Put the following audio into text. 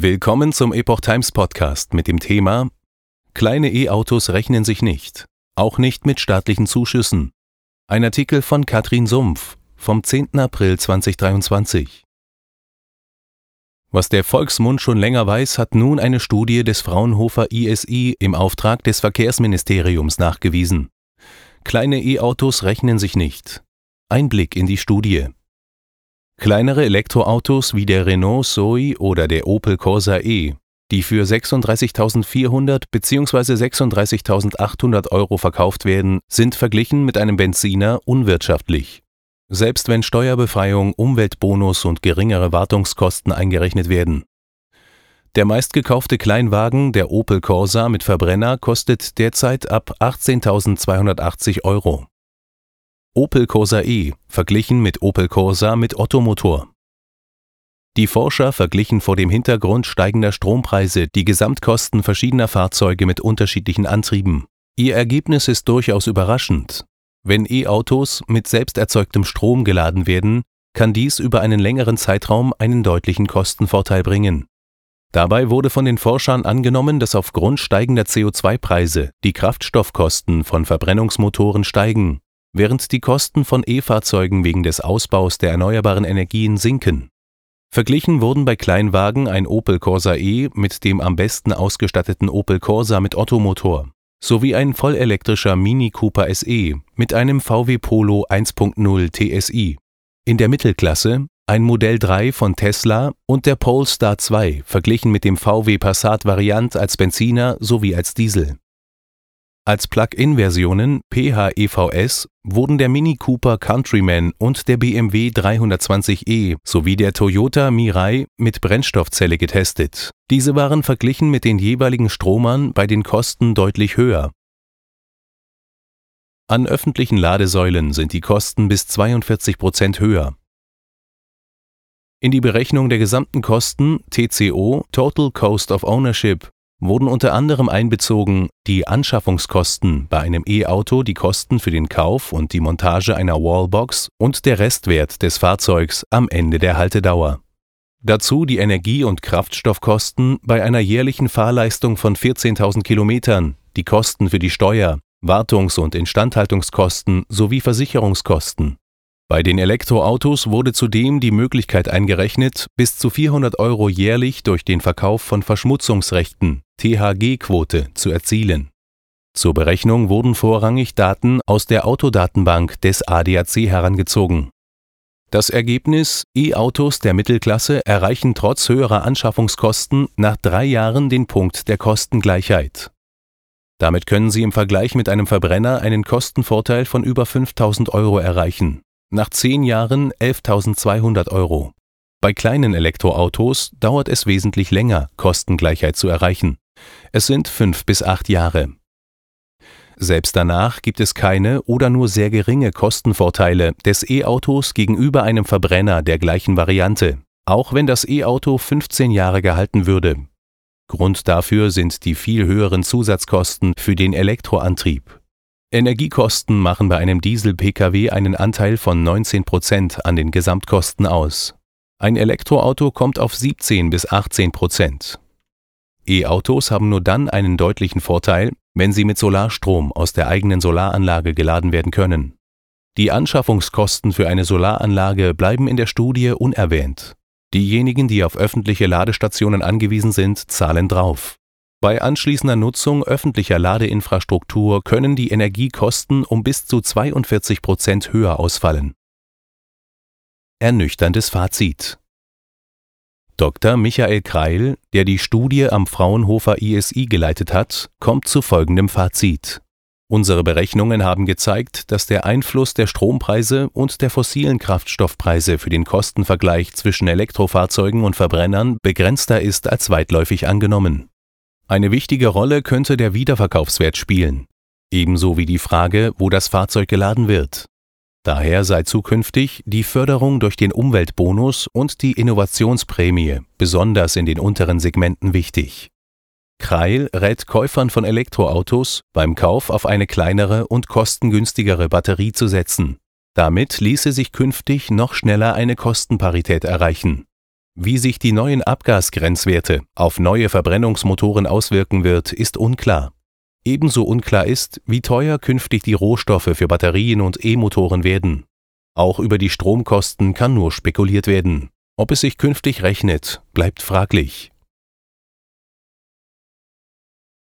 Willkommen zum Epoch Times Podcast mit dem Thema Kleine E-Autos rechnen sich nicht, auch nicht mit staatlichen Zuschüssen. Ein Artikel von Katrin Sumpf vom 10. April 2023. Was der Volksmund schon länger weiß, hat nun eine Studie des Fraunhofer ISI im Auftrag des Verkehrsministeriums nachgewiesen. Kleine E-Autos rechnen sich nicht. Ein Blick in die Studie. Kleinere Elektroautos wie der Renault Zoe oder der Opel Corsa E, die für 36.400 bzw. 36.800 Euro verkauft werden, sind verglichen mit einem Benziner unwirtschaftlich. Selbst wenn Steuerbefreiung, Umweltbonus und geringere Wartungskosten eingerechnet werden. Der meistgekaufte Kleinwagen, der Opel Corsa mit Verbrenner, kostet derzeit ab 18.280 Euro. Opel Corsa E verglichen mit Opel Corsa mit Ottomotor. Die Forscher verglichen vor dem Hintergrund steigender Strompreise die Gesamtkosten verschiedener Fahrzeuge mit unterschiedlichen Antrieben. Ihr Ergebnis ist durchaus überraschend. Wenn E-Autos mit selbst erzeugtem Strom geladen werden, kann dies über einen längeren Zeitraum einen deutlichen Kostenvorteil bringen. Dabei wurde von den Forschern angenommen, dass aufgrund steigender CO2-Preise die Kraftstoffkosten von Verbrennungsmotoren steigen während die Kosten von E-Fahrzeugen wegen des Ausbaus der erneuerbaren Energien sinken. Verglichen wurden bei Kleinwagen ein Opel Corsa E mit dem am besten ausgestatteten Opel Corsa mit Ottomotor sowie ein vollelektrischer Mini Cooper SE mit einem VW Polo 1.0 TSI. In der Mittelklasse ein Modell 3 von Tesla und der Polestar 2 verglichen mit dem VW Passat Variant als Benziner sowie als Diesel. Als Plug-in-Versionen PHEVs wurden der Mini Cooper Countryman und der BMW 320e sowie der Toyota Mirai mit Brennstoffzelle getestet. Diese waren verglichen mit den jeweiligen Stromern bei den Kosten deutlich höher. An öffentlichen Ladesäulen sind die Kosten bis 42 Prozent höher. In die Berechnung der gesamten Kosten TCO Total Cost of Ownership wurden unter anderem einbezogen die Anschaffungskosten bei einem E-Auto, die Kosten für den Kauf und die Montage einer Wallbox und der Restwert des Fahrzeugs am Ende der Haltedauer. Dazu die Energie- und Kraftstoffkosten bei einer jährlichen Fahrleistung von 14.000 Kilometern, die Kosten für die Steuer, Wartungs- und Instandhaltungskosten sowie Versicherungskosten. Bei den Elektroautos wurde zudem die Möglichkeit eingerechnet, bis zu 400 Euro jährlich durch den Verkauf von Verschmutzungsrechten (THG-Quote) zu erzielen. Zur Berechnung wurden vorrangig Daten aus der Autodatenbank des ADAC herangezogen. Das Ergebnis: E-Autos der Mittelklasse erreichen trotz höherer Anschaffungskosten nach drei Jahren den Punkt der Kostengleichheit. Damit können sie im Vergleich mit einem Verbrenner einen Kostenvorteil von über 5000 Euro erreichen nach zehn Jahren 11.200 Euro. Bei kleinen Elektroautos dauert es wesentlich länger, Kostengleichheit zu erreichen. Es sind fünf bis acht Jahre. Selbst danach gibt es keine oder nur sehr geringe Kostenvorteile des E-Autos gegenüber einem Verbrenner der gleichen Variante, auch wenn das E-Auto 15 Jahre gehalten würde. Grund dafür sind die viel höheren Zusatzkosten für den Elektroantrieb. Energiekosten machen bei einem Diesel-Pkw einen Anteil von 19 Prozent an den Gesamtkosten aus. Ein Elektroauto kommt auf 17 bis 18 Prozent. E-Autos haben nur dann einen deutlichen Vorteil, wenn sie mit Solarstrom aus der eigenen Solaranlage geladen werden können. Die Anschaffungskosten für eine Solaranlage bleiben in der Studie unerwähnt. Diejenigen, die auf öffentliche Ladestationen angewiesen sind, zahlen drauf. Bei anschließender Nutzung öffentlicher Ladeinfrastruktur können die Energiekosten um bis zu 42 Prozent höher ausfallen. Ernüchterndes Fazit Dr. Michael Kreil, der die Studie am Fraunhofer ISI geleitet hat, kommt zu folgendem Fazit. Unsere Berechnungen haben gezeigt, dass der Einfluss der Strompreise und der fossilen Kraftstoffpreise für den Kostenvergleich zwischen Elektrofahrzeugen und Verbrennern begrenzter ist als weitläufig angenommen. Eine wichtige Rolle könnte der Wiederverkaufswert spielen, ebenso wie die Frage, wo das Fahrzeug geladen wird. Daher sei zukünftig die Förderung durch den Umweltbonus und die Innovationsprämie besonders in den unteren Segmenten wichtig. Kreil rät Käufern von Elektroautos, beim Kauf auf eine kleinere und kostengünstigere Batterie zu setzen. Damit ließe sich künftig noch schneller eine Kostenparität erreichen. Wie sich die neuen Abgasgrenzwerte auf neue Verbrennungsmotoren auswirken wird, ist unklar. Ebenso unklar ist, wie teuer künftig die Rohstoffe für Batterien und E-Motoren werden. Auch über die Stromkosten kann nur spekuliert werden. Ob es sich künftig rechnet, bleibt fraglich.